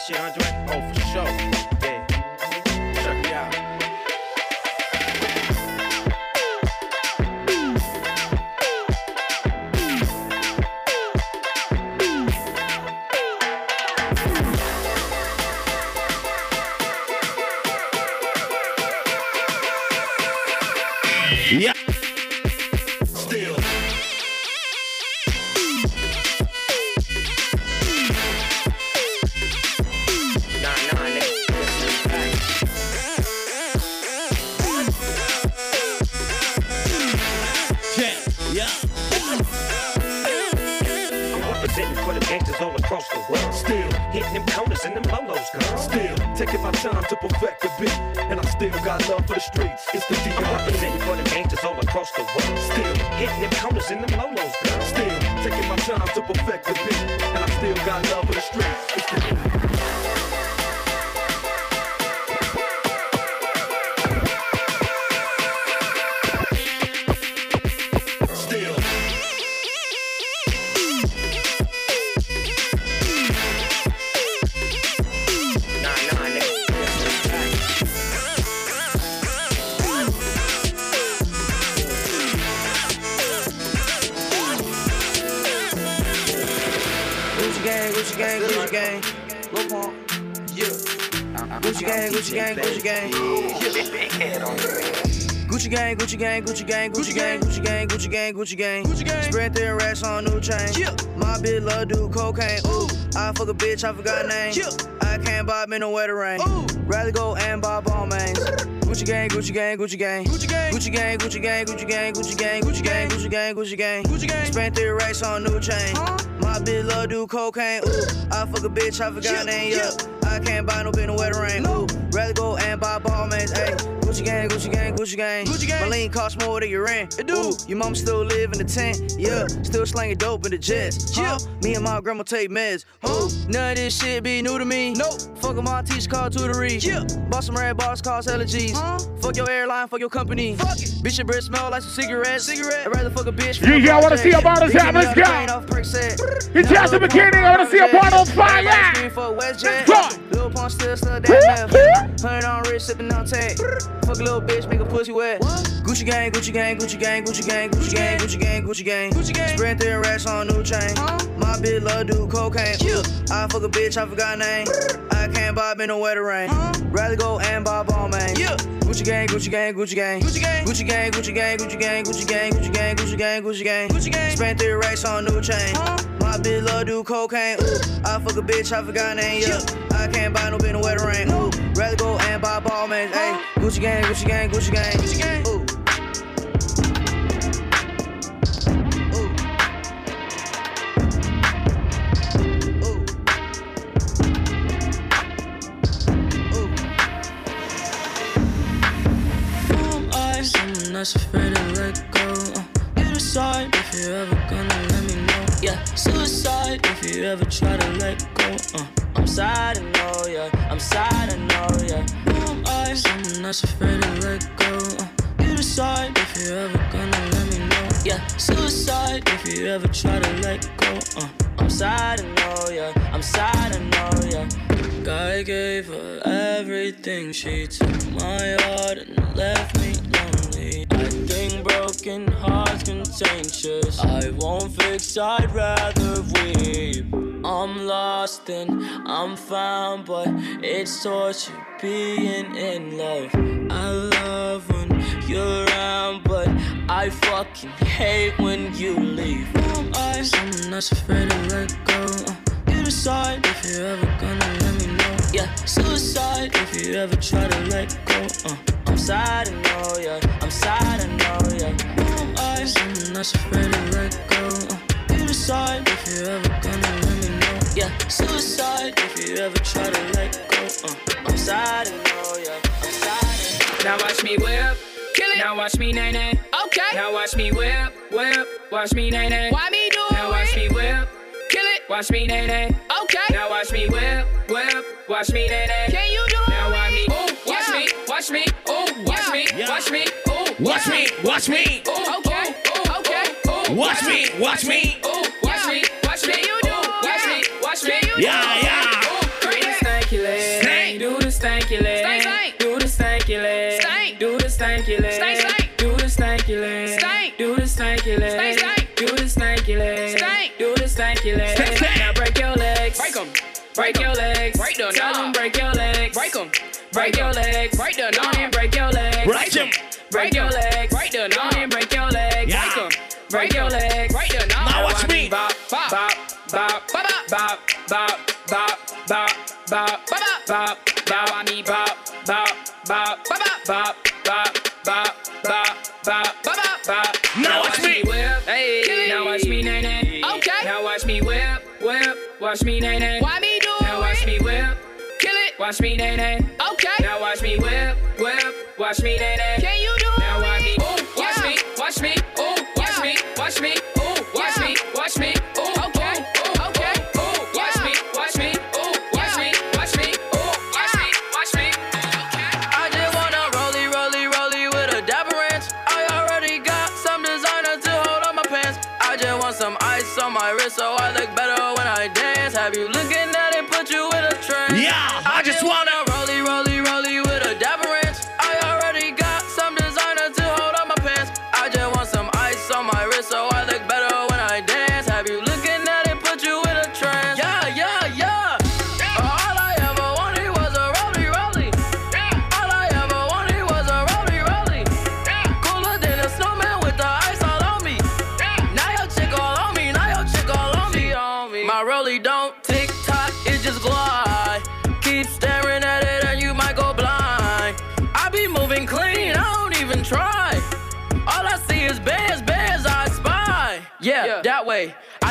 That shit, Andre? Oh, for sure. Gang, Gucci gang, Gucci gang, Gucci gang, Gucci gang, Gucci gang, Gucci gang. Spread their racks on new chain. My bitch love do cocaine. Ooh, I fuck a bitch, I forgot name. I can't buy me no wetter rain. Rather go and buy Balmains. Gucci gang, Gucci gang, Gucci gang. Gucci gang, Gucci gang, Gucci gang, Gucci gang, Gucci gang, Gucci gang, Gucci gang, Gucci gang. Gucci gang. Spent their racks on new chain. My bitch love do cocaine. Ooh, I fuck a bitch, I forgot name. Yeah, I can't buy no bitch no wetter rain. Ooh, rather go and buy Balmains. Ayy, Gucci gang, Gucci gang, Gucci gang. Gucci gang. My lean cost more than your rent. It do. Ooh, your mom still live in the tent. Yeah, still slanging dope in the jets. Yeah, me and my grandma take meds. Ooh, none of this shit be new to me. Nope. Fuck with my teacher called tutory. Yeah. Bought some red bars, cost allergies. Fuck your airline, fuck your company. Fuck it. Bitch, your breath smell like some cigarettes. Cigarette. I'd rather fuck a bitch. Yeah, yeah, I wanna see a bottles out, let's go. It's just the beginning, I wanna see a bottle on fire. Let's go. Lil Pump still still that meth. Hundred on wrist, sipping on tag. Fuck a little bitch, make a pussy wet. Gucci gang, Gucci gang, Gucci gang, Gucci gang, Gucci gang, Gucci gang, Gucci gang. Gucci gang. Spread their racks on new chain. My bitch love do cocaine. I fuck a bitch, I forgot name. I can't buy me no wetter rain. Rather go and buy ball, man. Yeah. Gucci gang, Gucci gang, Gucci gang, Gucci gang, Gucci gang, Gucci gang, Gucci gang, Gucci gang, Gucci gang, Gucci gang, Gucci gang, Gucci gang. Spent three racks on new chain. My bitch love do cocaine. Ooh, I fuck a bitch, I forgot name. Yeah, I can't buy no bin no wetter ring. Ooh, rather go and buy ball, man. Hey, Gucci gang, Gucci gang, Gucci gang, Gucci gang. Ooh. not afraid to let go. Uh, you decide if you're ever gonna. Yeah, suicide if you ever try to let go. Uh, I'm sad, I know, yeah. I'm sad, I know, yeah. Who am I? Someone that's afraid to let go. Uh, you decide if you're ever gonna let me know. Yeah, suicide if you ever try to let go. Uh, I'm sad, I know, yeah. I'm sad, I know, yeah. God gave her everything. She took my heart and left me broken heart's contagious. I won't fix, I'd rather weep. I'm lost and I'm found, but it's torture being in love. I love when you're around, but I fucking hate when you leave. I? Someone that's afraid to let go. Uh, you decide if you're ever gonna let me know. Yeah, suicide if you ever try to let go. Uh, I'm sad, I know, yeah. I'm sad, I know, yeah not afraid to let go. Uh, you decide if you're ever gonna let me know. Yeah, suicide if you ever try to let go. Uh, I'm sad and know, yeah, I'm sad. Now watch me whip, kill it. Now watch me nay nay. Okay. Now watch me whip, whip. Watch me nay nay. Why me do it Now watch me whip, kill it. Watch me nay nay. Okay. Now watch me whip, whip. Watch me nay nay. Can you do it? Now watch me. Ooh, watch yeah. me, watch me. Ooh, watch yeah. me, yeah. watch me. Ooh, watch me, watch me. Ooh, okay. Watch me, watch me. Ooh, watch me, watch me. You do. Watch me, watch me. Yeah, yeah. Do the stanky leg. Stank. Do the stanky leg. Stank, stank. Do the stanky leg. Stank. Do the stanky leg. Stank, stank. Do the stanky leg. Stank. Do the stanky leg. Stank, stank. Do the stanky leg. Stank. Do the stanky leg. Stank, stank. Now break your legs. Break 'em. Break your legs. Break them. Break your legs. Break 'em. Break your legs. Break them. Go break your legs. Break 'em. Break your legs. Break them. Go and break your legs. Yeah. Break 'em. Break your legs. Break them. Now Now watch me. Bop, bop, bop, bop, bop, bop, bop, bop, bop, bop, bop, bop, bop, I mean bop, bop, bop, bop, bop, bop, bop, bop, bop, bop, bop. Now watch me. whip. Hey. Now watch me nay nay. Okay. Now watch me whip, whip. Watch me nay nay. Why me do it? Now watch me whip. Kill it. Watch me nay nay. Okay. Now watch me whip, whip. Watch me nay nay. Can you so I look better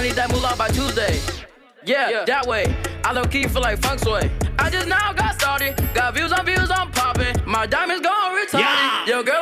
need that moolah by Tuesday. Yeah, Yeah. that way. I don't keep feel like funk sway. I just now got started. Got views on views, I'm popping. My diamonds gone retarded. Yeah. Yo, girl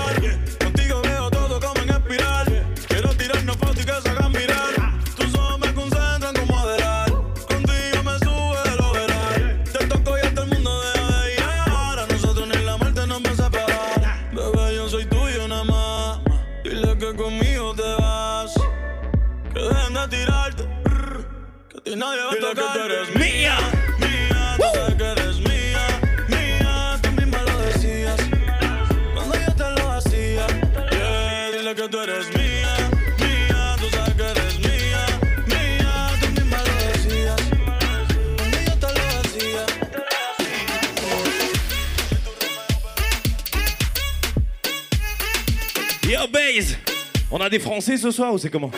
On a des Français ce soir ou c'est comment?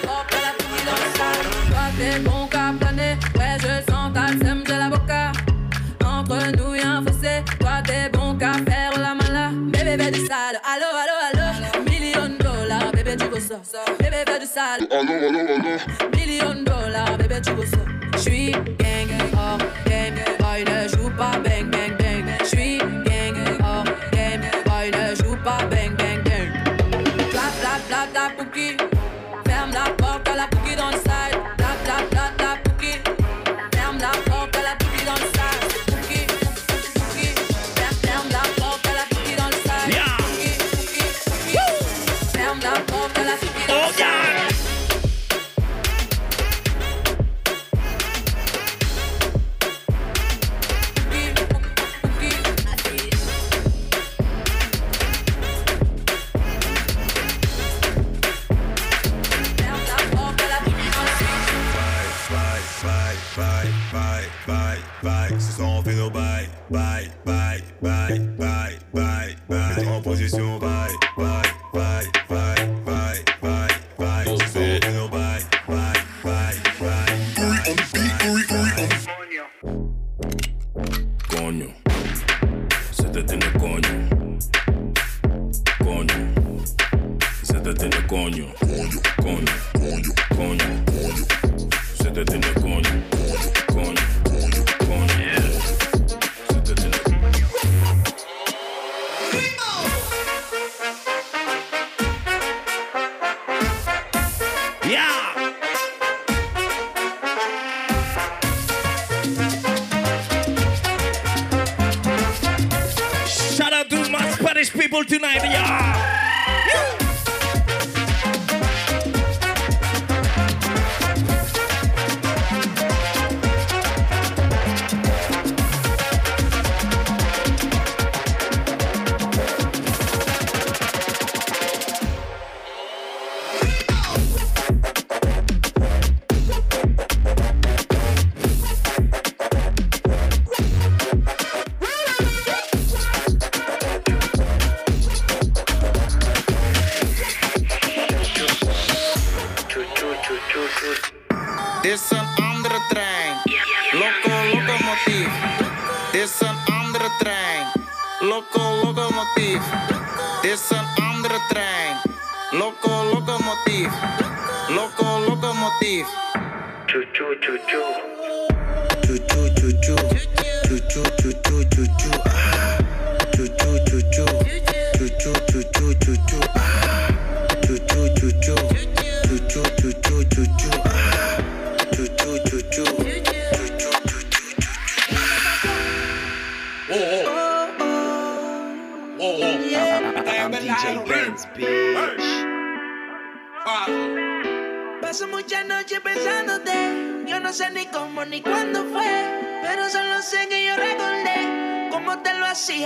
no, no, no, no.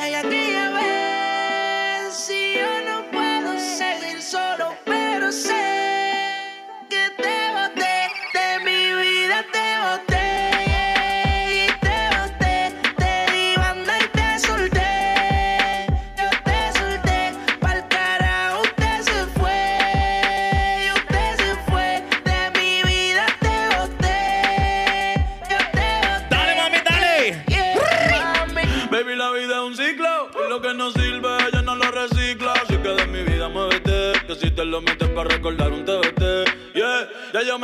Lo hacía y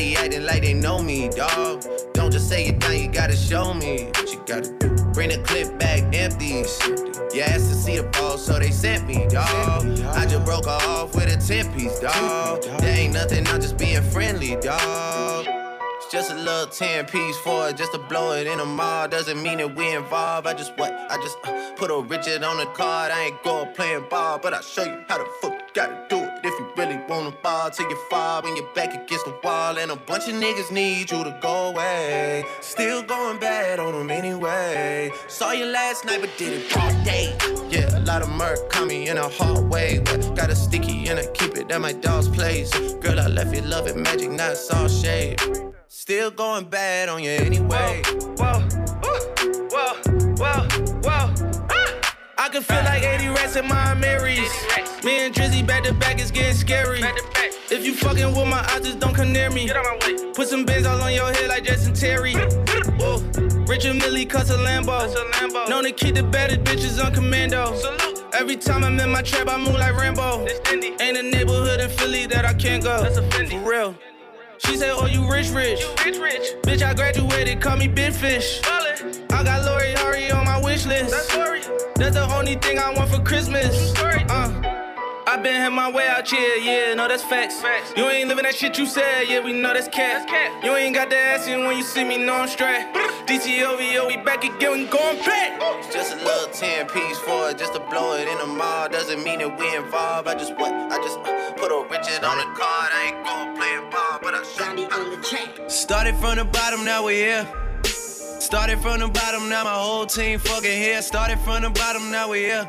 Everybody acting like they know me, dog. Don't just say it down, you gotta show me what you gotta do. Bring the clip back empties. You asked to see the ball, so they sent me, dog. I just broke off with a 10 piece, dog. There ain't nothing, I'm just being friendly, dog. Just a little 10 piece for it, just to blow it in a mall. Doesn't mean that we involved. I just what? I just uh, put a Richard on the card. I ain't going playing ball, but I'll show you how the fuck you gotta do it. If you really wanna ball till you fall when you're back against the wall. And a bunch of niggas need you to go away. Still going bad on them anyway. Saw you last night, but did it all day. Yeah, a lot of murk caught me in a hard way. But got a sticky and I keep it at my dog's place. Girl, I left you love it magic, not saw shade. Still going bad on you anyway. Whoa, whoa, whoa, whoa. whoa. Ah! I can feel like 80 rats in my Marys. Me and Drizzy back to back is getting scary. If you fucking with my eyes, just don't come near me. Put some bins all on your head like Jason Terry. Whoa. Richard Mille cuss a Lambo. Lambo. Known to keep the baddest bitches on commando. Salute. Every time I'm in my trap, I move like Rambo. Ain't a neighborhood in Philly that I can't go. That's a Fendi. For real. She said, Oh, you rich, rich. rich, rich. Bitch, I graduated, call me Big Fish. I got Lori Harvey on my wish list. That's Lori. That's the only thing I want for Christmas. Uh. I been had my way out here, yeah, no, that's facts. facts. You ain't living that shit you said, yeah, we know that's cat. You ain't got the ass in when you see me, know I'm straight. DTOVO, we back again, we going back. It's just a little 10 piece for it, just to blow it in the mall. Doesn't mean that we involved. I just what? I just uh, put a Richard on the card. I ain't going playing ball, but I shot it on the track. Started from the bottom, now we here. Started from the bottom, now my whole team fucking here. Started from the bottom, now we here.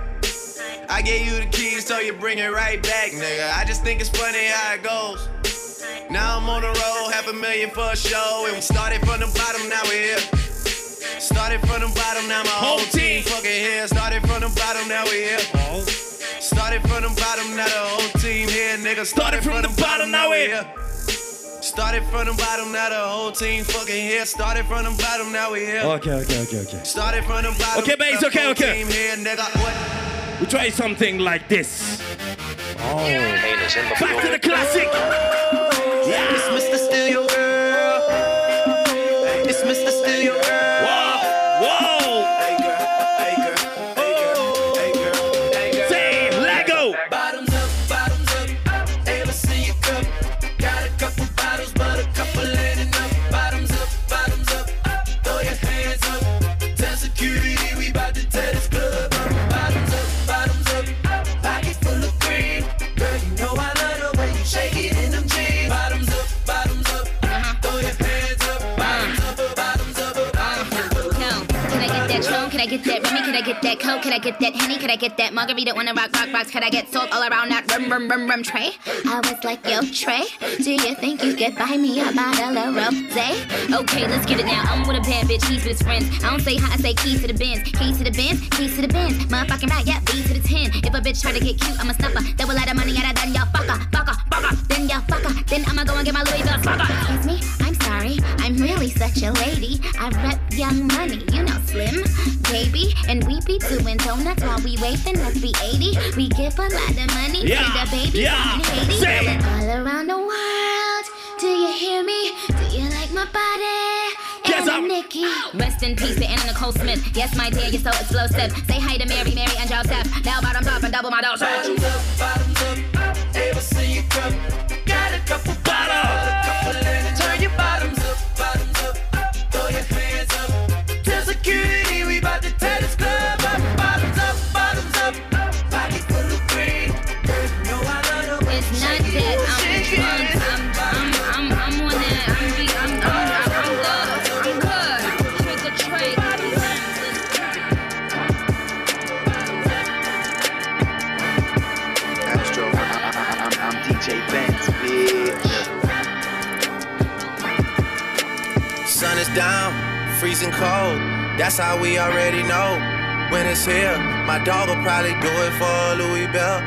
I gave you the keys, so you bring it right back, nigga. I just think it's funny how it goes. Now I'm on the road, half a million for a show, and we started from the bottom, now we're here. Started from the bottom, now my whole team fucking here. Started from the bottom, now we here. Started from the bottom, now the whole team here, nigga. Started from the bottom, now we here. Started from the bottom, now the whole team fucking here. Started from the bottom, now we here. Ok, ok, ok, ok. Started from the bottom. Ok, Bass, ok, ok. Team here, nigga. What? We try something like this. Oh. Back to the classic. I get that Coke? Can I get that Henny? Can I get that Margarita? Wanna rock, rock, rocks? Can I get salt all around that rum, rum, rum, rum tray? I was like, yo, Trey, do you think you could buy me a bottle of rosé? Okay, let's get it now. I'm with a bad bitch, he's with his friends. I don't say hi, I say keys to the Benz. Keys to the Benz, keys to the Benz. Motherfucking right, yeah, B to the 10. If a bitch try to get cute, I'm a snuffer. Double lot of money out of then y'all fucker, fucker, fucker. Then y'all fucker. Then I'ma go and get my Louis Vuitton fucker. Excuse me, sorry. I'm really such a lady. I rep young money, you know, slim, baby. And we be doing donuts while we waving. Let's be 80. We give a lot of money Yeah, to the baby yeah, in Haiti. say. All around the world. Do you hear me? Do you like my body? Yes, I'm- Nikki. Rest in peace to Anna Nicole Smith. Yes, my dear, you're so explosive. Say hi to Mary, Mary, and Joseph. Now bottoms up and double my dose. Bottoms up, bottoms up. Ever see your cup? Got a couple freezing cold. That's how we already know. When it's here, my dog will probably do it for Louis Bell.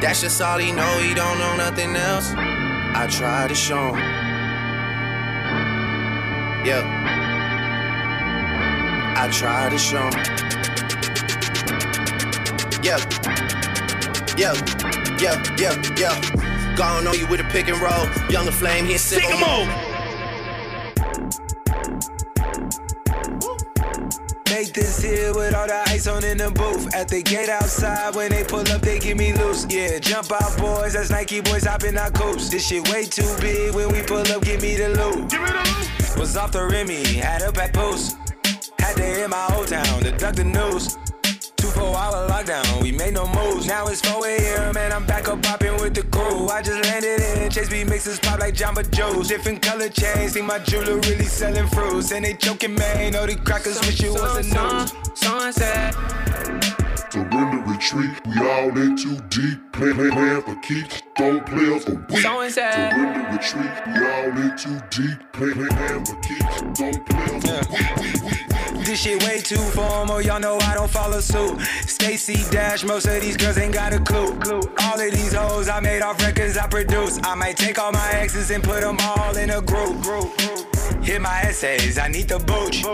That's just all he know, he don't know nothing else. I try to show him. Yeah. I try to show him. Yeah. Yeah. Yeah, yeah, yeah. Gone on you with a pick and roll. Younger flame, he sick Sing here with all the ice on in the booth. At the gate outside, when they pull up, they give me loose. Yeah, jump out, boys. That's Nike boys hopping our coops. This shit way too big. When we pull up, give me the loot. Was off the Remy, had a back post. Had to hit my old town to duck the news. Two four hour lockdown, we made no moves. Now it's 4 a.m. and I'm back up popping with the crew. I just landed in Chase B mixes pop like Jamba Juice. Different color chains, think my jeweler really selling fruits. And they choking, man. Know the crackers wish it was a news. Sunset. Surrender, retreat. We all in too deep. Play, play, plan for keeps. Don't play us for weak. So inside. Surrender, retreat. We all in too deep. Play, play, plan for keeps. Don't play us for weak. This shit way too formal, y'all know I don't follow suit. Stacy Dash, most of these girls ain't got a clue. All of these hoes I made off records I produce. I might take all my exes and put them all in a group. Hit my essays, I need the booch.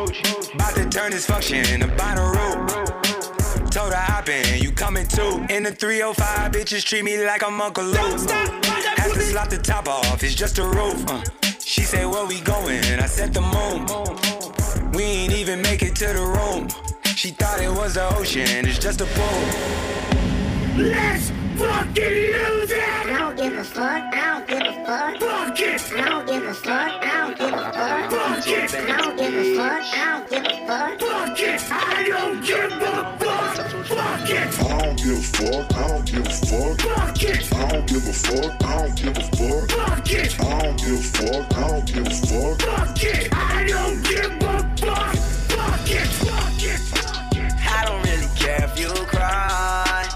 About to turn this function into Bonnaroo. Told her hop in, you coming too. In the 305, bitches treat me like I'm Uncle Luke. Had to slot the top off, it's just a roof. Uh. She said, Where we going? I said, The moon. We ain't even make it to the room. She thought it was the ocean, it's just a pool. Let's fucking use it. I don't give a fuck. I don't give a fuck. Fuck it. I don't give a fuck. I don't give a fuck. Fuck it. I don't give a fuck. I don't give a fuck. Fuck it. I don't give a fuck. Fuck it. I don't give a fuck. I don't give a fuck. Fuck it. I don't give a fuck. I don't give a fuck. Fuck it. I don't give a fuck. I don't give a fuck. Fuck it. I don't give a fuck. I don't really care if you cry.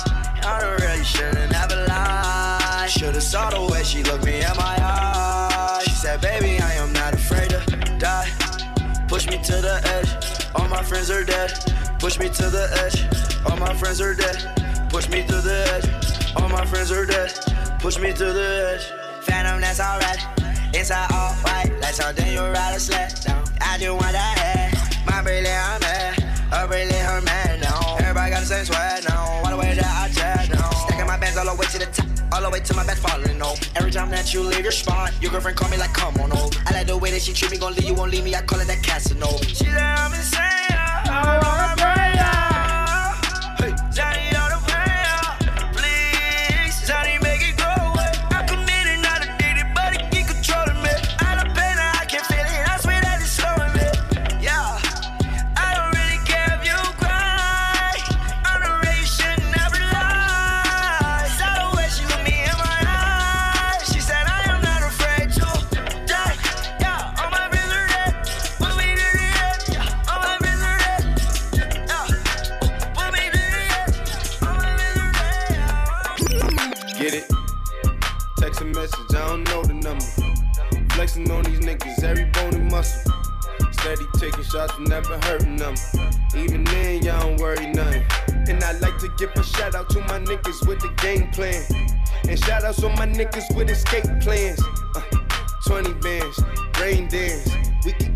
I don't really should've never lied. Should've saw the way she looked me in my eyes. She said, baby, I am not afraid to die. Push me to the edge. All my friends are dead. Push me to the edge. All my friends are dead. Push me to the edge. All my friends are dead. Push me to the edge. Phantom, that's alright. Inside all white, like something you ride a sled down. I just want that head. My Briley, I'm mad. Man, Now Everybody got the same sweat. Now, All the way that I chat, Now, Stacking my bands all the way to the top. All the way to my back falling, no. Every time that you leave your spot, your girlfriend call me like, come on over. I like the way that she treat me, gon' leave you, won't leave me. I call it that Casanova. She let me say, I'm a prayer. Shots, never hurting them. Even then, y'all don't worry nothing. And I like to give a shout out to my niggas with the game plan. And shout outs on my niggas with escape plans. Uh, 20 bands, rain dance. We can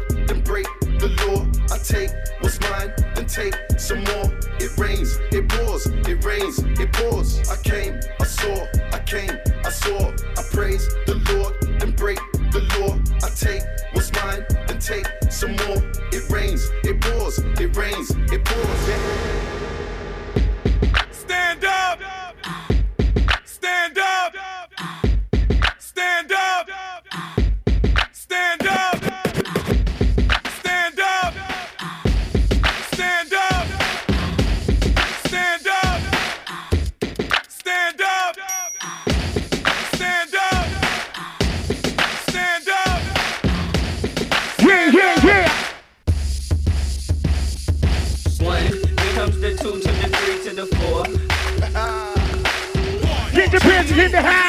take what's mine, then take some more. It rains, it pours, it rains, it pours. I came, I saw, I came, I saw, I praise the Lord, then break the law. I take what's mine, then take some more. It rains, it pours, it rains, it pours. Stand up! Stand up! Stand up! hands in the house.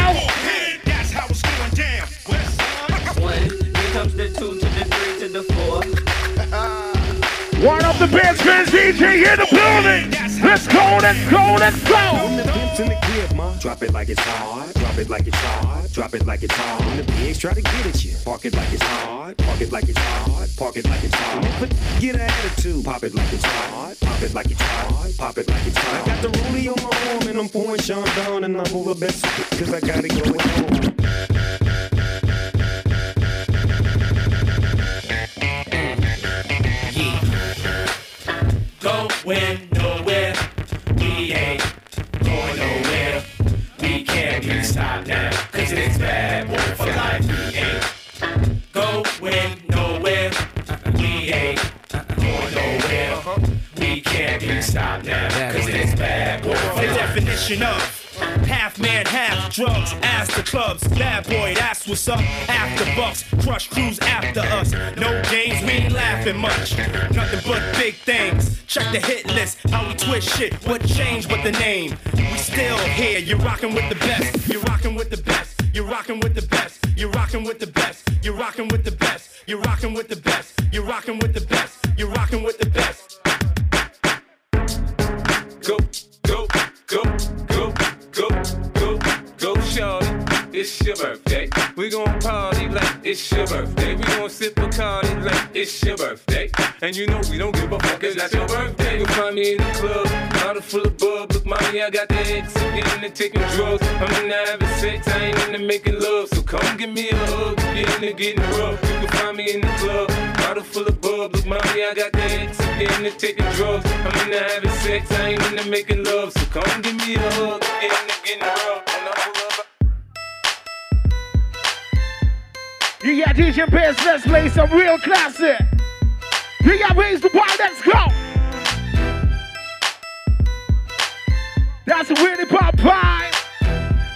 One of the best fans DJ in the building. Let's go, let's go, let's go. Drop it like it's hard. Drop it like it's hard. Drop it like it's hard. When the pigs try to get at you, park it like it's hard. Park it like it's hard. Park it like it's hard. They get an attitude, pop it like it's hard. Pop it like it's hard. Pop it like it's hard. I got the rollie on my arm and I'm pouring Sean down and I'm over best cause I got it going Going nowhere, we ain't going nowhere. We can't be stopped now, cause it's bad boy for life. We ain't going nowhere, we ain't going nowhere. We can't be stopped now, cause it's bad boy for The definition of half man, drugs, ass clubs. Bad boy, that's what's up. After bucks, crush crews after us. No games, we ain't laughing much. Nothing but big things. Check the hit list, how we twist shit. What changed but the name? We still here, you're rocking with the best. You're rocking with the best. You're rocking with the best. You're rocking with the best. You're rocking with the best. You're rocking with the best. You're rocking with the best. You're rocking with the best. It's your birthday. We gon' party like it's your birthday. We gon' sip a party like it's your birthday. And you know we don't give a fuck, cause that's your birthday. You'll find me in the club, bottle full of bub. Look, mommy, I got the X. I'm into taking drugs. I'm into having sex. I ain't in into making love. So come give me a hug. Get into getting rough. You can find me in the club, bottle full of bub. Look, mommy, I got the X. I'm into taking drugs. I'm into having sex. I ain't in into making love. So come give me a hug. Get into getting rough. You got DJ Pants, let's play some real classic. You got Raise the Wild, let's go. That's a really pop pie.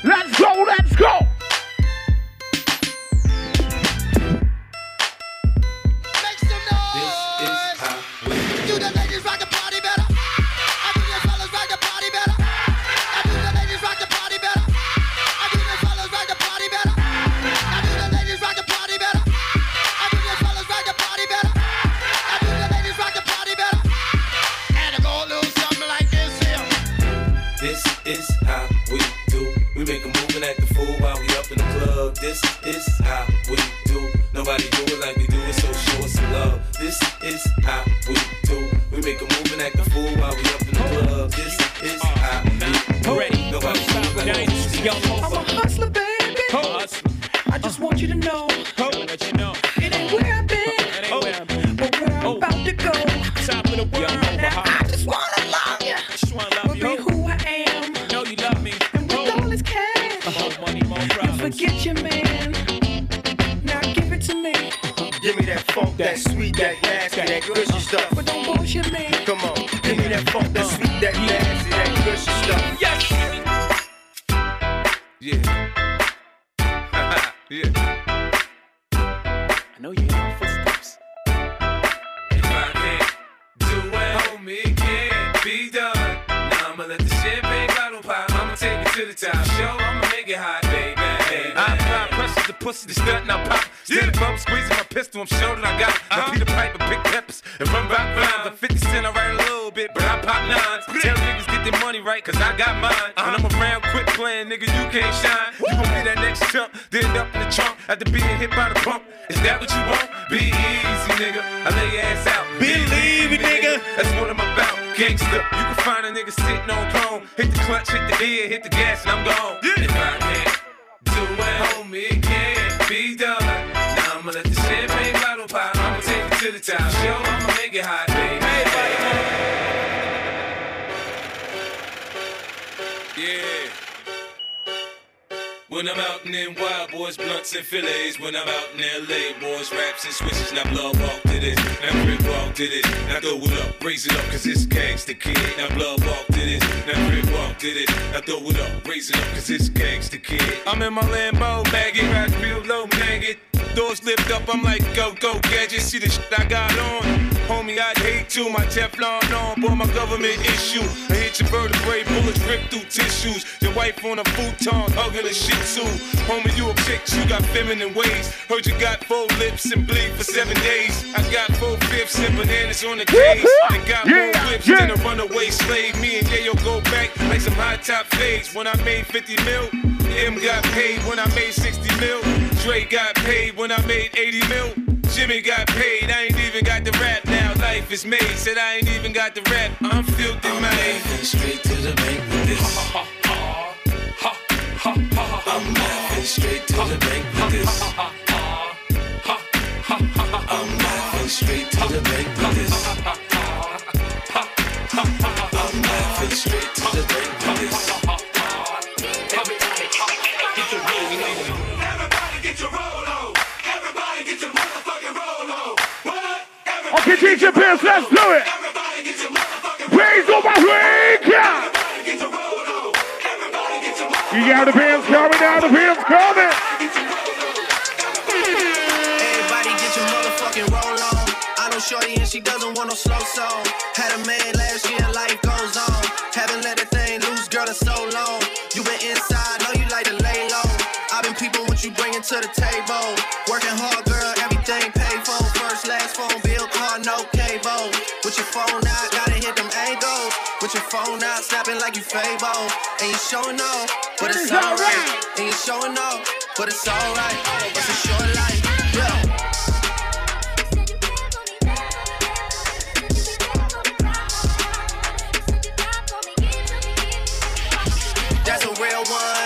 Let's go, let's boys, raps and switches. Now blood walk to this, now grip walk to this. Now throw it up, raise it up, cause it's gangsta kid. Now blood walk to this, now grip walk to this. Now throw it up, raise it up, cause it's gangsta kid. I'm in my Lambo, baggy, ride real low, maggot. Doors lift up, I'm like, go, go, gadget. See the shit I got on. Homie, I'd hate to. My Teflon on, boy, my government issue. I hit your vertebrae, bullets rip through tissues. Your wife on a futon, hugging a shih tzu. Homie, you a chick, you got feminine ways. Heard you got four lips and bleed for seven days. I got four fifths and bananas on the case. And got more whips than a runaway slave. Me and Yayo go back like some high top fades. When I made 50 mil, M got paid when I made 60 mil. Dre got paid when I made 80 mil. Jimmy got paid, I ain't even got the rap now. Life is made, said I ain't even got the rap. I'm filthy, I'm man. Straight to the bank with this. I'm laughing straight to the bank with this. I'm laughing straight to the bank with this. I'm laughing straight to the bank with this. Okay, DJ Pills, let's do it. Raise up my ring. You got the pants coming down, the pants coming. Everybody get your motherfucking roll on. I know Shorty and she doesn't want no slow song. Had a man last year, life goes on. Haven't let that thing loose, girl, in so long. You been inside, know you like to lay low. I've been people what you bringing to the table. Working hard, girl, everything paid for. First, last phone phone out, gotta hit them angles. With your phone out, snapping like you Fable. And you showing off, but it's alright. And you showing off, but it's alright. It's a short life. That's a real one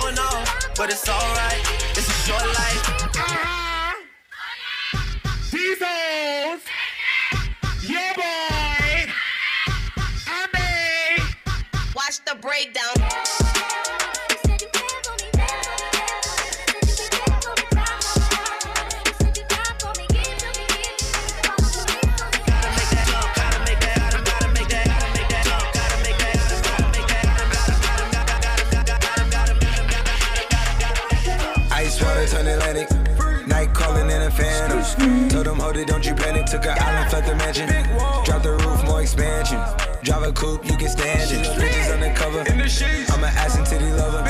showing off, but it's alright. It's a short life. Jesus. Yeah, boy. Watch the breakdown. Hold it, don't you panic. Took an island, left the mansion. Drop the roof, more expansion. Drive a coupe, you can stand it. Bitches undercover. I'm an ass and titty lover.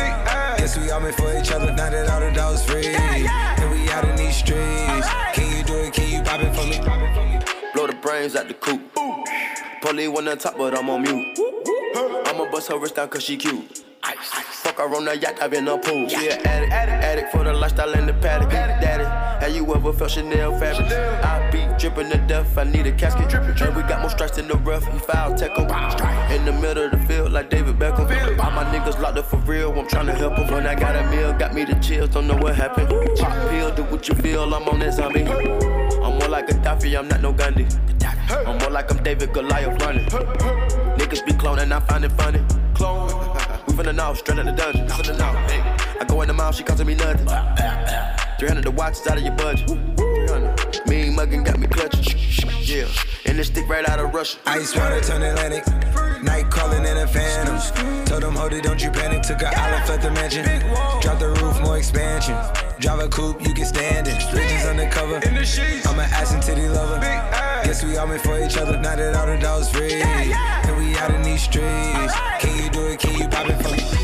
Guess we all meant for each other. Now that all the dogs free. And we out in these streets. Can you do it? Can you pop it for me? Blow the brains out the coop. Polly one on top, but I'm on mute. I'ma bust her wrist down cause she cute. Fuck her on the yacht, I've been a pool. She an addict, addict for the lifestyle and the paddock. Daddy, have you ever felt Chanel fabric? I be dripping to death, I need a casket. And we got more strikes in the rough, he foul 'em. In the middle of the field, like David Beckham. All my niggas locked up for real, I'm tryna help 'em. When I got a meal, got me the chills, don't know what happened. Pop pill, do what you feel, I'm on that zombie. I'm more like Gaddafi, I'm not no Gandhi. I'm more like I'm David Goliath running. Niggas be cloning, I find it funny. Clone. We finna know, straight out the dungeon. Hey. I go in the mouth, she costing me nothing. 300 the watch is out of your budget. 300. Mean muggin' got me clutching. Yeah, and this stick right out of Russia. Ice water turn Atlantic. Night calling in a phantom. Told them, hold it, don't you panic. Took an island, left the mansion. Drop the roof, more expansion. Drive a coupe, you can stand it. Bitches undercover. I'm an ass and titty lover. Guess we all meant for each other. Now that all the dogs free. And we out in these streets. Can you do it? Can you pop it for me?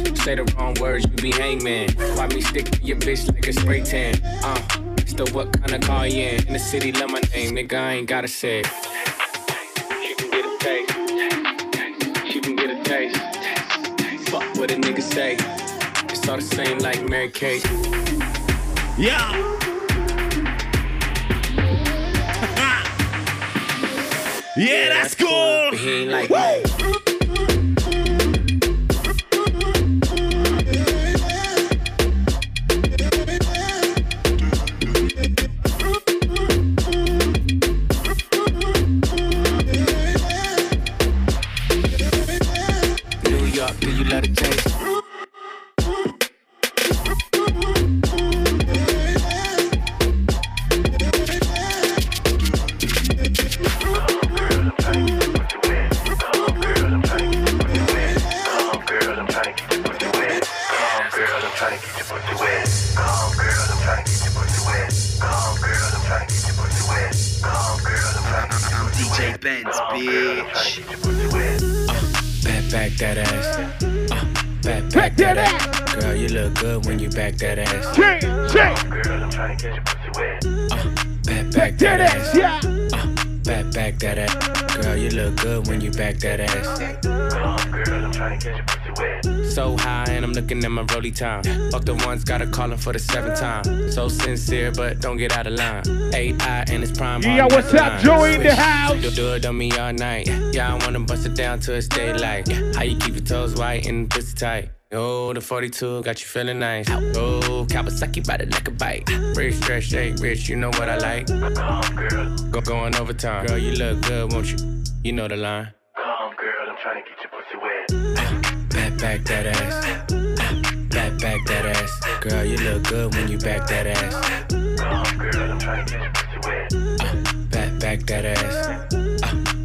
Say the wrong words, you be hangman. Why me stick to your bitch like a spray tan? Uh, still what kind of car you in? In the city, love my name, nigga, I ain't gotta say it. She can get a taste. She can get a taste. Fuck what a nigga say. It's all the same like Mary Kate. Yeah. Yeah, that's cool. He ain't like me. Looking at my rolly time. Fuck the ones, gotta call him for the seventh time. So sincere, but don't get out of line. AI and it's prime. Yeah, all what's up. Joey in the Switch. house? You do it on me all night. Yeah, I wanna bust it down till it's daylight. How you keep your toes white and pussy tight? Oh, the 42 got you feeling nice. Oh, Kawasaki body like a bite. Rich, stretch, shake, rich, you know what I like. Go going overtime. Girl, you look good, won't you? You know the line. Come, girl, I'm trying to get your pussy wet. Back, back that ass. Girl, you look good when you back that ass. Uh, Back, back that ass. Uh,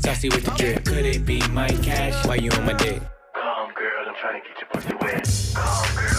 saucy with the drip. Could it be my cash? Why you on my dick? Cardi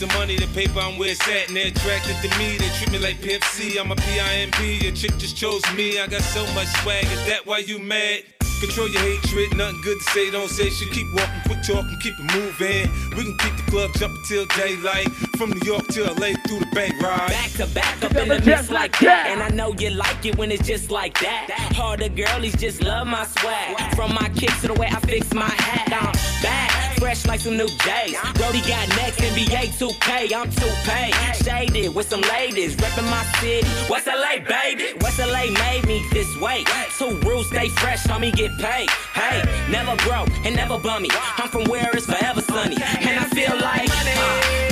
the money, the paper, I'm where it's at. And they're attracted to me, they treat me like PFC. I'm a PIMP, your chick just chose me. I got so much swag, is that why you mad? Control your hatred, nothing good to say, don't say shit. Keep walking, quit talking, keep it moving. We can keep the club jumping till daylight. From New York to LA through the Bay Ride. Back to back up in the mix like that. And I know you like it when it's just like that. Harder girlies just love my swag. From my kicks to the way I fix my hat. I'm back, fresh like some new J's. Brody got next, NBA 2K, I'm 2K. Shaded with some ladies, reppin' my city. West LA, baby. West LA made me this way. Two rules, stay fresh, homie, get paid. Hey, never broke and never bummy. I'm from where it's forever sunny. And I feel like, uh,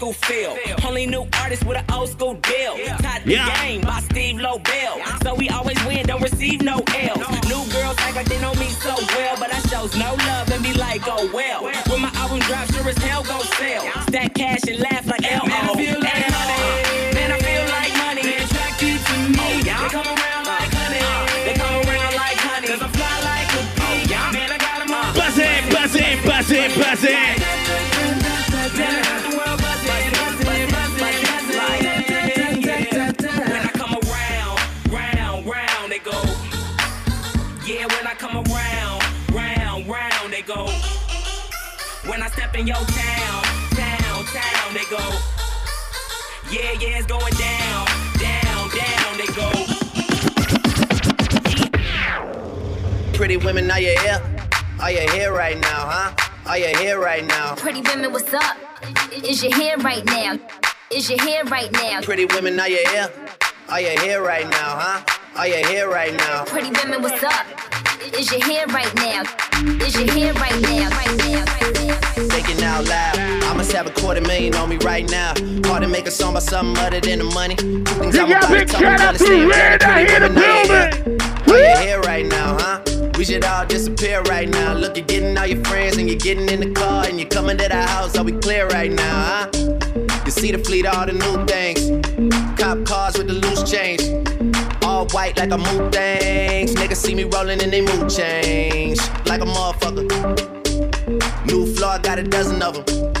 school feel. Only new artist with an old school deal. Taught the Yeah. game by Steve Lobel. So we always win, don't receive no L's. New girls act like they know me so well, but I shows no love and be like, oh well. When my album drops, sure as hell gon' sell. Stack cash and laugh like L. Uh, man, I feel like money. Man, I feel like money. Attracted to me. Oh, yeah. They come around like honey. Uh, they come around like honey. Cause I fly like a bee. Oh, yeah. Man, I got 'em all Buzzing, buzzing, buzzing, buzzing. When When I step in your town, town, town, they go. Yeah, yeah, it's going down, down, down, they go. Pretty women, are you here? Are you here right now, huh? Are you here right now? Pretty women, what's up? Is you here right now? Is you here right now? Pretty women, are you here? Are you here right now, huh? Are you here right now? Pretty women, what's up? Is you here right now? Is you here right now? Right now, right now. Thinking out loud, I must have a quarter million on me right now. Hard to make a song about something other than the money. Two things Big I'm up, about to big talk shout out to Red thing. out Pretty here the women, are you here? building. Are you here right now, huh? We should all disappear right now. Look, you're getting all your friends and you're getting in the car and you're coming to the house. Are we clear right now, huh? You see the fleet, all the new things. Cop cars with the loose change. White like a mood things. Niggas see me rolling and they mood change. Like a motherfucker. New floor, I got a dozen of them.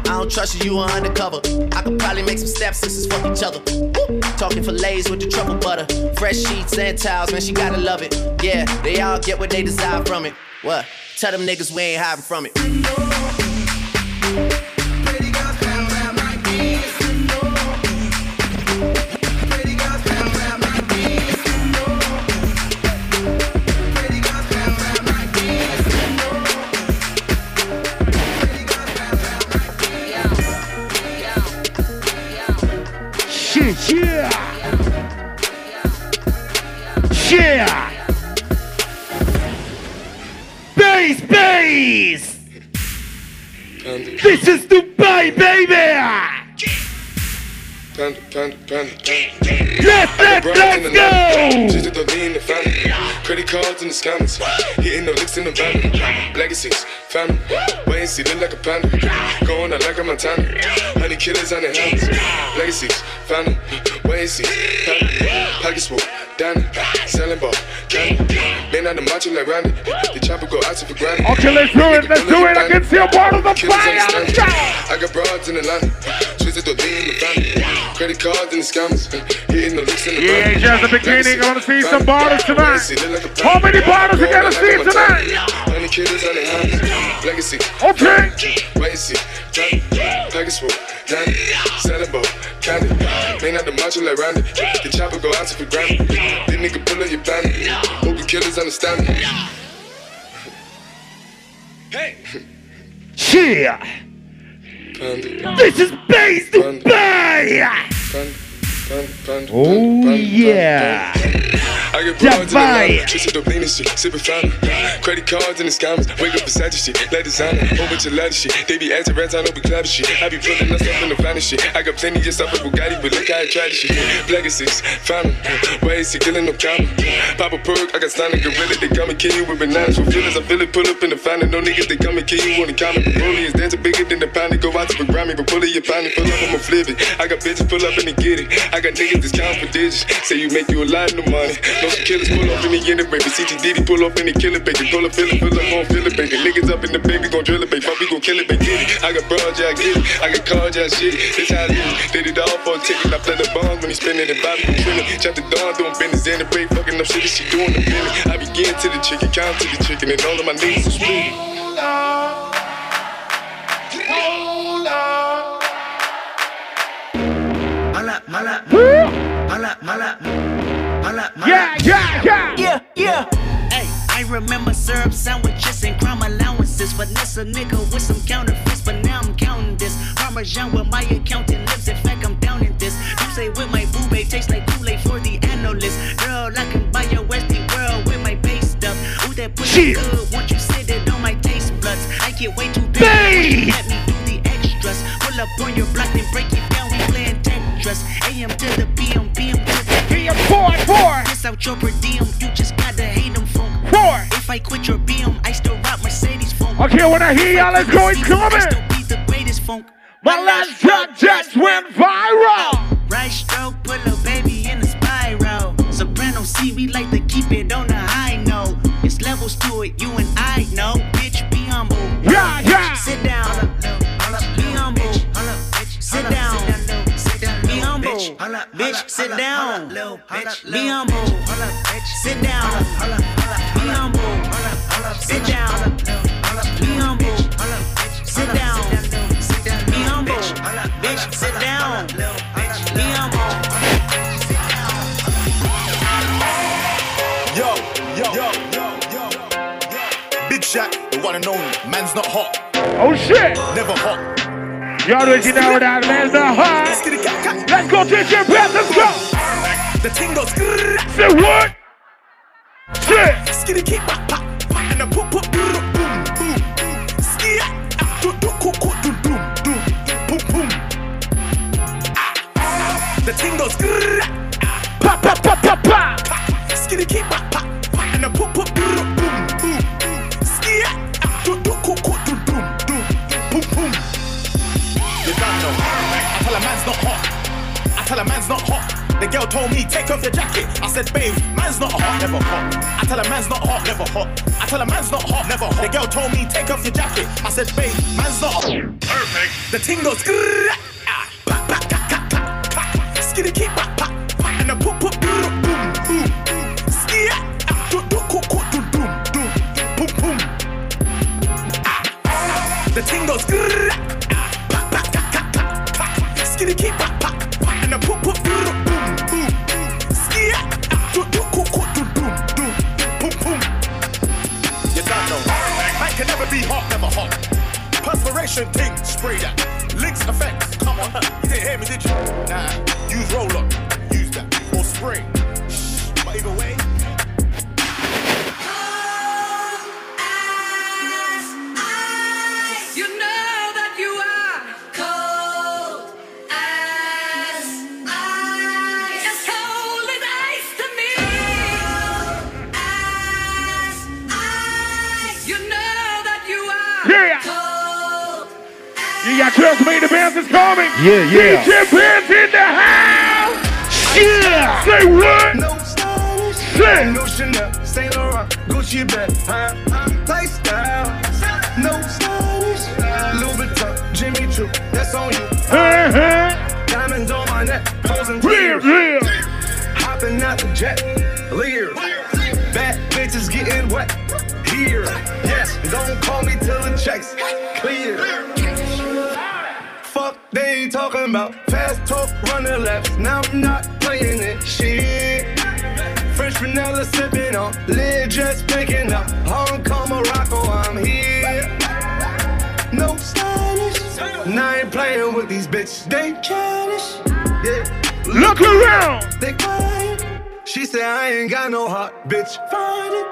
I don't trust you, you are undercover. I could probably make some stepsisters fuck each other. Woo! Talking fillets with the truffle butter. Fresh sheets and towels, man, she gotta love it. Yeah, they all get what they desire from it. What? Tell them niggas we ain't hiding from it. Yeah. Bass, bass. This is Dubai, baby. Let's, let's, let's go. The. Credit cards in the scammers. Hitting the licks in the van. Legacies, family. Wait and see, look like a panda. Going out like a Montana. Honey killers on their hands. Legacies, family. And see, family. Pockets full, Danny. Selling ball, candy. Man on the macho like Randy. The chopper go out to for granted. Okay, let's do it. Let's do it. I can see a part of the fire. I got broads in Atlanta. Twisted the lean the family. Credit cards and the scammers. Hitting the in the Yeah, just the beginning. I want to see some bottles tonight. How many bottles you gonna see tonight? Honey killers on hands. Legacy. Okay. Wait and see. Johnny. Package full. Danny. Selling ball. Candy. Man out the macho like Randy. The chopper go out to for granted. This nigga pull up your bandit. Hope you killers understand me. Hey. Yeah. Panda. This is Bass Dubai. Panda. Oh yeah. I get broads in the line, twisted up and shit, sipping fountain. Credit cards and the scammers, wake up beside your shit, like designer, whole bunch of ladder shit. They be acting rats, I know we clapping shit. I be pulling us up in the finest shit. I got plenty of stuff with Bugatti, but look how I tried this shit. Black is six, fountain, why is he killing no comma? Pop a perk, I got signed a gorilla, they come and kill you with bananas. For feelings, I feel it, pull up in the fountain. No niggas, they come and kill you on the common. Broly is dancing bigger than the pound, go out to the Grammy, but pull it, you find it, pull up, I'ma flip it. I got bitches, pull up and they get it. I got niggas that's digits, say you make you a lot of money. No killers pull up in the end of baby. Diddy pull up in the killer baby. Pull up, fill it, fill up, gon' fill it, baby. Niggas up in the baby, gon' drill it, baby. Fuck, we gon' kill it, baby. Get it. I got broads, yeah, I get it. I got cars, yeah, shit. This how it is. Did it all for a ticket. I play the bombs when he spinning and Bobby be drilling. Chop the dawn, doing business in the break, fucking up shit she doing the feeling. I begin to the chicken, count to the chicken, and all of my niggas are split. Yeah, yeah, yeah. Yeah, yeah. Hey, I remember syrup sandwiches and crime allowances. Finesse a nigga with some counterfeits, but now I'm counting this. Parmesan with my accountant lips. In fact, I'm down in this. You say with my boo babe tastes like Kool-Aid for the analyst. Girl, I can buy your Westy world with my base stuff. Ooh, that pussy Cheers. good. Once you sit it on my taste buds, I get way too big. Babe. Let me do the extras. Pull up on your block and break it down. We playing Tetris. AM to the PM, PM to the PM. Four, four. Piss out your per diem. You just gotta hate them funk. Four. If I quit your BM, I still rock Mercedes funk. Okay, when I hear y'all, let's go, it's coming. Be the greatest funk. My last track just went viral. Uh, right stroke, put a baby in a spiral. Soprano C, we like to keep it on the high note. It's levels to it, you and I know. Bitch, be humble. Yeah, yeah. Sit down. Bitch, sit down. Be humble. Sit down. Be humble. Sit down. Be humble. Sit down. Be humble. Bitch, sit down. Be humble. Yo, yo, yo, yo, yo. Big Shaq, the one and only. Man's not hot. Oh shit. Never hot. You already know that man's the hot. Let's go your breath, let's go. The ting goes. Say what? Shit. Skitty kick, pop, pop, and a poop, poop, boom, boom, boom. Ski, do, do, cook, cook, do, do, do, boom, boom. The ting goes. Pop, pop, pop, pop, pop. Skitty kick, pop, pop, tell a man's not hot. The girl told me, take off your jacket. I said, babe, man's not hot, never hot. I tell a man's not hot, never hot. I tell a man's not hot, never hot. The girl told me, take off your jacket. I said, babe, man's not hot. Perfect. The ting goes, ah. Skitty kick, pa, Perspiration ting, spray that. Links effects, come on. You didn't hear me, did you? Nah, use roll on, use that. Or spray. You got girls made the bands is coming. Yeah, yeah. DJ Bands in the house. Yeah. Say what? No stylish. Say. No Chanel, Saint Laurent, Gucci bag, huh? Lifestyle. No stylish. Louis Vuitton, Jimmy Choo, that's on you. Uh-huh. Diamonds on my neck, posing Real, tears. real. Hopping out the jet, leer. Bad bitches getting wet. Here, yes, don't call me till the checks clear. Talking about fast talk, running laps. Now I'm not playing it. Shit. French vanilla sipping on, lid just picking up. Hong Kong, Morocco, I'm here. No stylish. Now I ain't playing with these bitches. They childish. Yeah. Look around. They quiet. She said I ain't got no heart, bitch. Find it.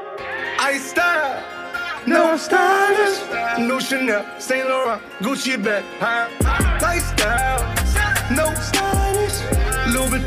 I style. No stylish. No Chanel, Saint Laurent, Gucci bag, high lifestyle.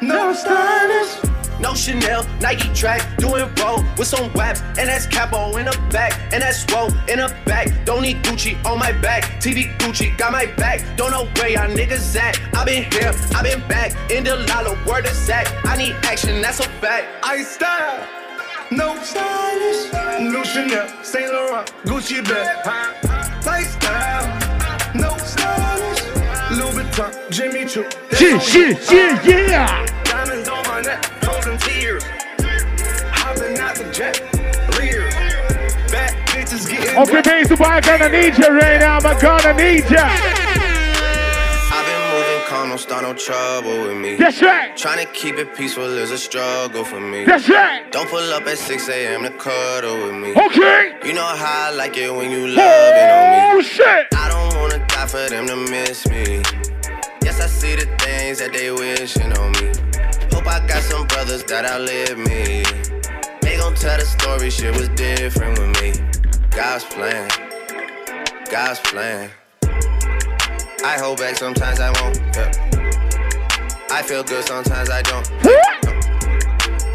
no stylish. No Chanel, Nike track, doing roll with some waps, and that's capo in the back, and that's swole in the back. Don't need Gucci on my back, TV Gucci got my back. Don't know where y'all niggas at. I been here, I been back, in the lala, word is Zach. I need action, that's a fact. I style, no stylish. No Chanel, Saint Laurent, Gucci bag, lifestyle. No stylish. Louis Vuitton, Jimmy Choo. that's Shit, on shit, shit, yeah. Diamonds on my neck, frozen tears. Hopping out the jet, leers. Bad bitches getting Okay, wet. bass, boy, I'm gonna need you right now. I'm gonna need you. I've been moving calm, don't start no trouble with me. That's right. Trying to keep it peaceful is a struggle for me. That's right. Don't pull up at 6 a.m. to cuddle with me. Okay. You know how I like it when you oh, loving on me. Oh shit. I don't wanna die for them to miss me. Yes, I see the things that they wishing on me. Hope I got some brothers that outlive me. They gon' tell the story, shit was different with me. God's plan, God's plan. I hold back sometimes I won't. Yeah. I feel good sometimes I don't.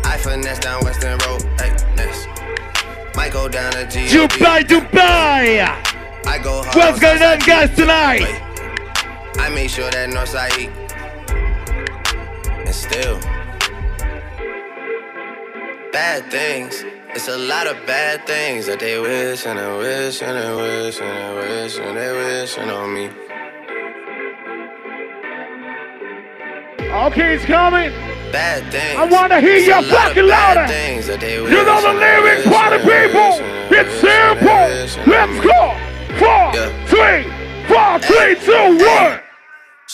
I finesse down Western Road. Hey, next. Might go down to G. Dubai, Dubai. I go hard. What's going on, guys, tonight? I make sure that Northside eat. And still, bad things. It's a lot of bad things that they wish and they wish and they wish and they wish and they wishing on me. Okay, it's coming. Bad things. I wanna hear It's you a lot of fucking louder. Things that they You know the lyrics, party people. wish It's wish simple. wish Let's go. Four, Yeah. three, four, three, two, one.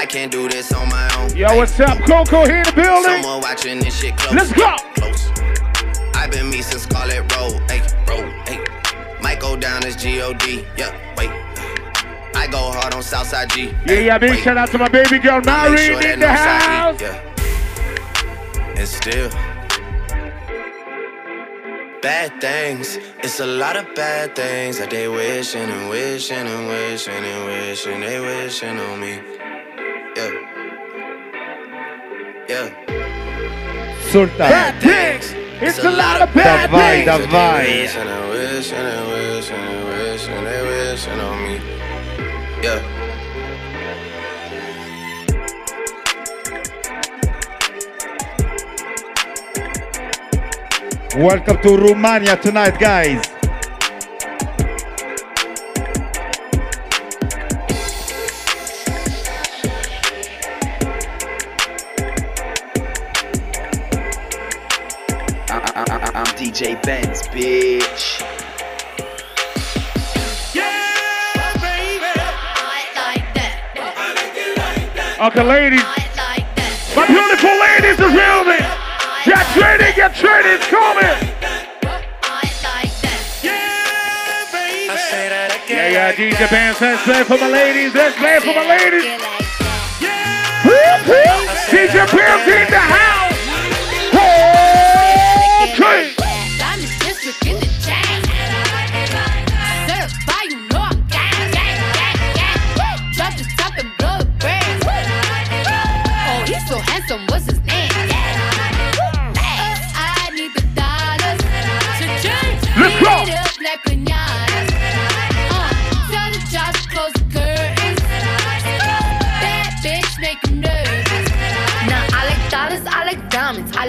I can't do this on my own. Yo, what's up? Coco here in the building. Someone watching this shit close. Let's go. Close. I've been me since Scarlet Road. Hey, road. Hey. Might go down as G-O-D. Yeah, wait. I go hard on Southside G. Yeah, yeah, big shout out to my baby girl, Maureen sure in the house. Yeah. And still. Bad things, it's a lot of bad things that they wishing and wishing and wishing and wishing they wishing on me. Yeah. Yeah. Sultan. Bad things. It's a lot of bad Davai, things. and and and they wishing on me. Yeah. Welcome to Romania tonight, guys. I, I, I'm DJ Benz, bitch. Okay, ladies. My beautiful ladies is building. Get ready, get ready, it's coming. Yeah, yeah, DJ Bands, let's play for my ladies, let's play for my ladies. Yeah, whoop. DJ Bands in the house.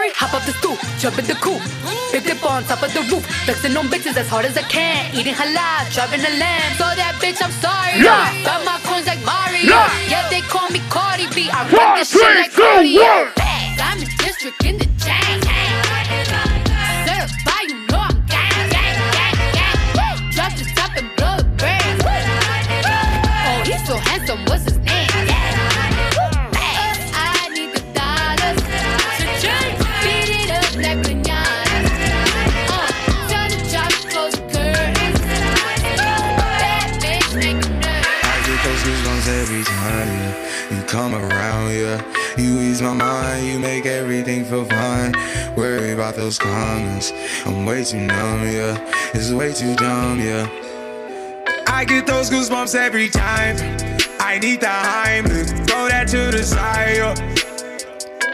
Hop up the stoop, jump in the coupe, big dip on top of the roof, flexing on bitches as hard as I can, eating halal, driving a lamb. So that bitch, I'm sorry. Yeah. Got my coins like Mario. Yeah. Yeah, they call me Cardi B. I rock this shit like Cardi. I'm district in the ease my mind, you make everything feel fine. Worry about those comments. I'm way too numb, yeah. It's way too dumb, yeah. I get those goosebumps every time. I need the Heimlich, throw that to the side. yeah.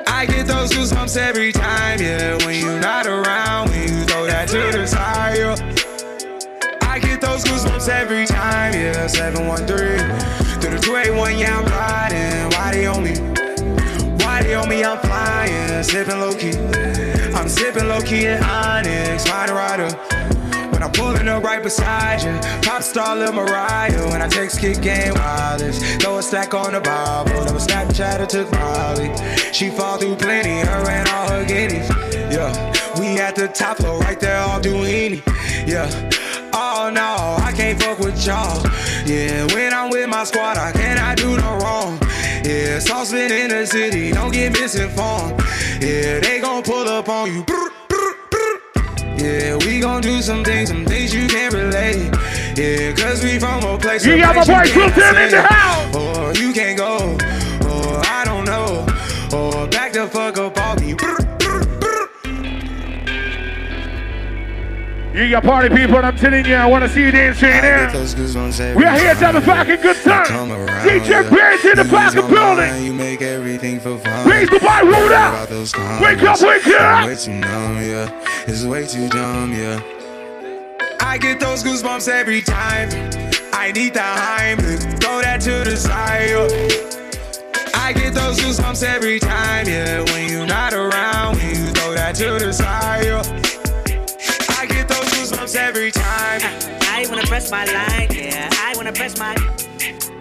I get those goosebumps every time, yeah. When you're not around, when you throw that to the side. yeah. I get those goosebumps every time, yeah. 713 through the 281, yeah, I'm riding. Why they on me? Why on me? I'm flying, sipping low key. I'm sipping low key in Onyx, rider rider. When I'm pulling up right beside you, pop star Lil Mariah. When I text kick game wireless, throw a stack on the Bible. Never Snapchat or took Molly. She fall through plenty, her and all her guineas. Yeah, we at the top floor, right there, all Duini. Yeah. Oh no, I can't fuck with y'all. Yeah, when I'm with my squad, I cannot do no wrong. Yeah, saucepan in the city, don't get misinformed. Yeah, they gon' pull up on you. Yeah, we gon' do some things, some things you can't relate. Yeah, cause we from a place. You got my boy Clifton in the house. Or you can't go, or I don't know. Or back the fuck up off You got party people, and I'm telling you, I want to see you dance right now. Those goosebumps every We are here to have a fucking good time. DJ yeah. In the fucking building. You make everything feel fine. Raise the bar, roll Worry out. about those Wake up, wake up. I'm way too numb, yeah. It's way too dumb, yeah. I get those goosebumps every time. I need the Heimlich, throw that to the side. I get those goosebumps every time, yeah. When you're not around, when you throw that to the side. Every time. I wanna press my line, yeah. I wanna press my.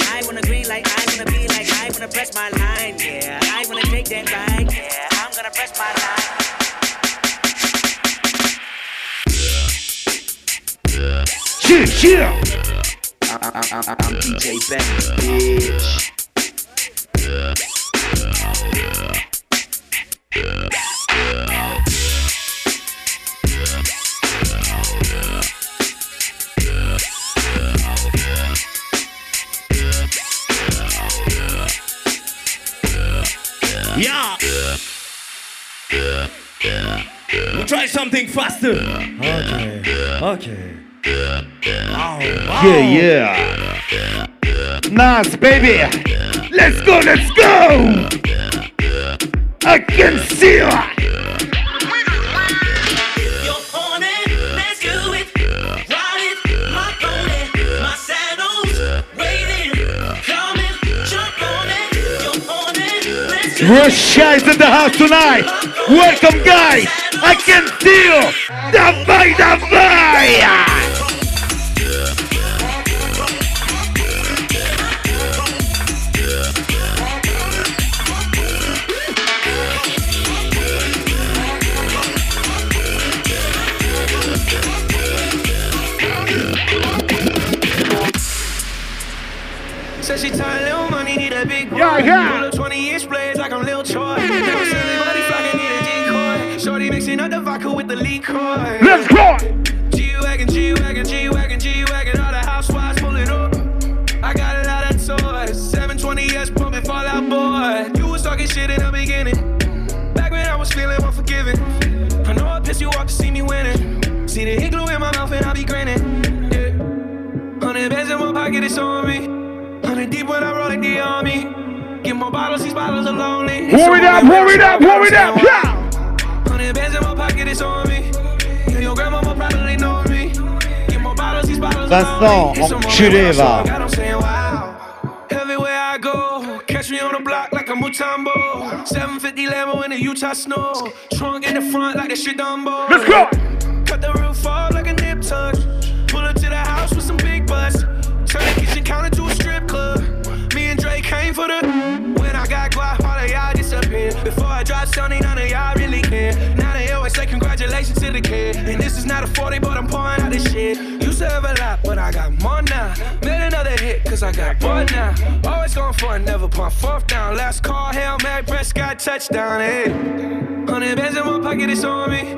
I wanna green like I wanna be like I wanna press my line, yeah. I wanna take that ride, yeah. I'm gonna press my line. Chill, chill. I'm DJ Benz, bitch. Yeah. We'll try something faster. Okay. Okay. Oh, Yeah, yeah. Nice, baby. Let's go, let's go. I can see you. Rush guys in the house tonight. Welcome, guys. I can feel the fire, the fire. Said she tired, little money, need a big. Yeah, yeah. 20 inch blades like I'm Lil Troy. With the liquor. Let's go. G-Wagon, G-Wagon, G-Wagon, G-Wagon, all the housewives pulling up. I got a lot of toys. 720S pumping Fall Out Boy. You was talking shit in the beginning. Back when I was feeling unforgiving. I know I pissed you off to see me winning. See the igloo in my mouth and I be grinning. Yeah. pocket, it's on me. Hundred deep when I roll like the army. Get more bottles, these bottles are lonely. Pour it up, pour it up, pour it up, yeah. Hundred bands in my pocket, on me. Yeah, your grandma probably know me. Get more bottles, these bottles. Vincent, enculé, va. God, I'm. Everywhere I go, catch me on the block like a Mutombo. 750 Lambo in the Utah snow. Trunk in the front like a shit Dumbo. Let's go. Cut the roof off like a nip tuck. Pull up to the house with some big butts. Turn the kitchen counter to a strip club. Me and Drake came for the. When I got guap, all of y'all disappear. Before I drop Sony, none of y'all And not a 40, but I'm pouring out this shit. Used to have a lot, but I got more now. Made another hit, cause I got bored now. Always going for it, never punt fourth down. Last call, Hail Mary, Prescott, touchdown, hey. Hundred bands in my pocket, it's on me.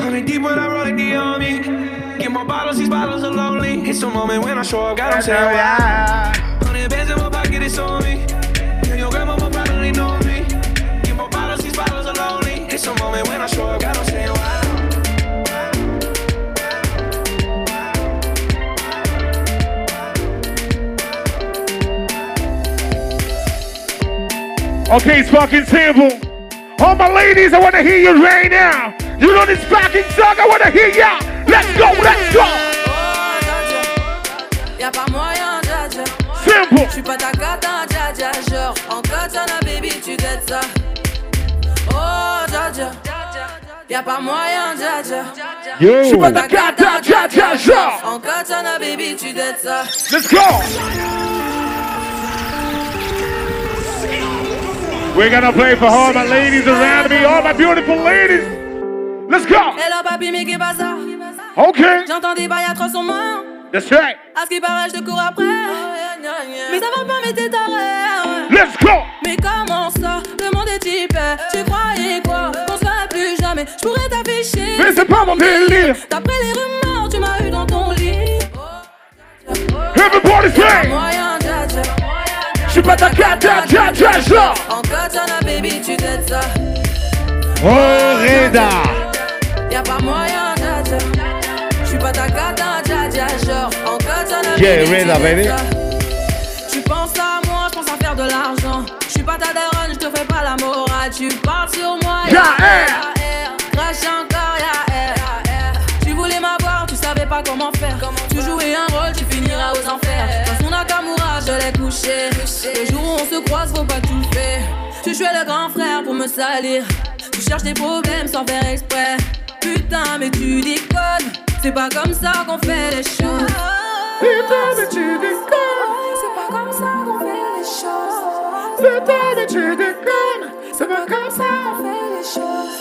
Hundred deep when I roll like the army. Get more bottles, these bottles are lonely. It's a moment when I show up, God, I'm saying why. Hundred bands in my pocket, it's on me. Yeah, your grandma will probably know me. Get more bottles, these bottles are lonely. It's a moment when I show up, God, I'm saying Oh, okay, it's fucking simple. All my ladies, I wanna hear you right now. You know this fucking song, I wanna hear ya. Let's go, let's go. Y'a pas moyen, dja dja. Simple. J'suis pas ta cata, dja. Genre, en katana, baby, tu dettes ça. Oh, dja dja. Y'a pas moyen, dja dja. Yo. J'suis pas ta cata, dja. Genre. En katana, baby, tu dettes ça. Let's go. We're gonna play for all my ladies around me, all my beautiful ladies. Let's go. Hello, papi, mais qu'est pas ça? Okay. J'entends des bails atroces en main. That's right. À ce qui paraît, je te cours après. Mais ça va pas, mais t'es taré. Let's go. Mais comment ça? Le monde est type. Tu croyais quoi? Qu'on se plus jamais. Je pourrais t'afficher. Mais c'est pas mon délire. D'après les rumeurs, tu m'as eu dans ton lit. Everybody say. J'suis pas ta cata, dja, genre. En katana, baby, tu t'aides ça. Oh, Reda. Y'a pas moyen, dja dja. J'suis pas ta cata, dja dja. Genre, en katana, Yeah, baby, Reda, tu t'aides baby. Tu penses à moi, je pense à faire de l'argent. Je suis pas ta daronne, je te fais pas la morale. Tu parles sur moi, Ya air. Crash encore, ya air, air. Tu voulais m'avoir, tu savais pas comment faire. Tu jouais un rôle, tu finiras aux enfers. Dans son Nakamura, je l'ai couché. Se croise, faut pas tout faire. Tu jouais le grand frère pour me salir. Tu cherches des problèmes sans faire exprès. Putain, mais tu déconnes. C'est pas comme ça qu'on fait les choses. Putain, mais tu déconnes. C'est pas comme ça qu'on fait les choses. Putain, mais tu déconnes. C'est pas comme ça qu'on fait les choses.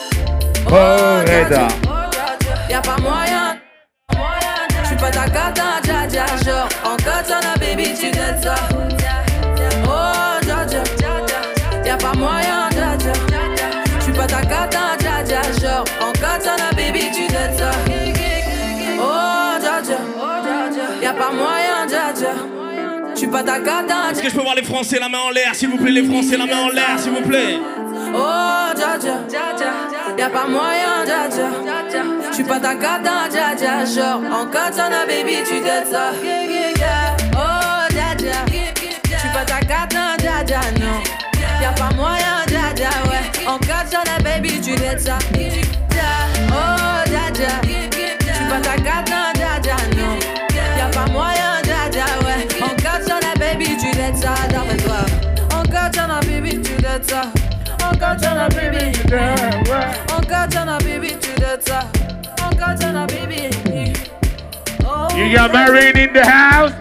Oh, Reda. Y'a pas moyen. J'suis pas ta cata, dja dja. Genre, en katana, baby, tu dettes ça. Pas ta Est-ce que je peux voir les Français la main en l'air, s'il vous plaît, les Français la main en l'air, s'il vous plaît? Oh, dja dja. Y'a pas moyen, dja dja. J'suis pas ta cata, dja dja. Genre, en katana, baby, tu dettes ça. Oh, dja dja. J'suis pas ta cata, dja dja, non. Y'a pas moyen, dja dja, ouais. En katana, baby, tu dettes ça. Dettes ça. Baby, En katana, baby, ça. En katana, baby. Oh, You got married in the house.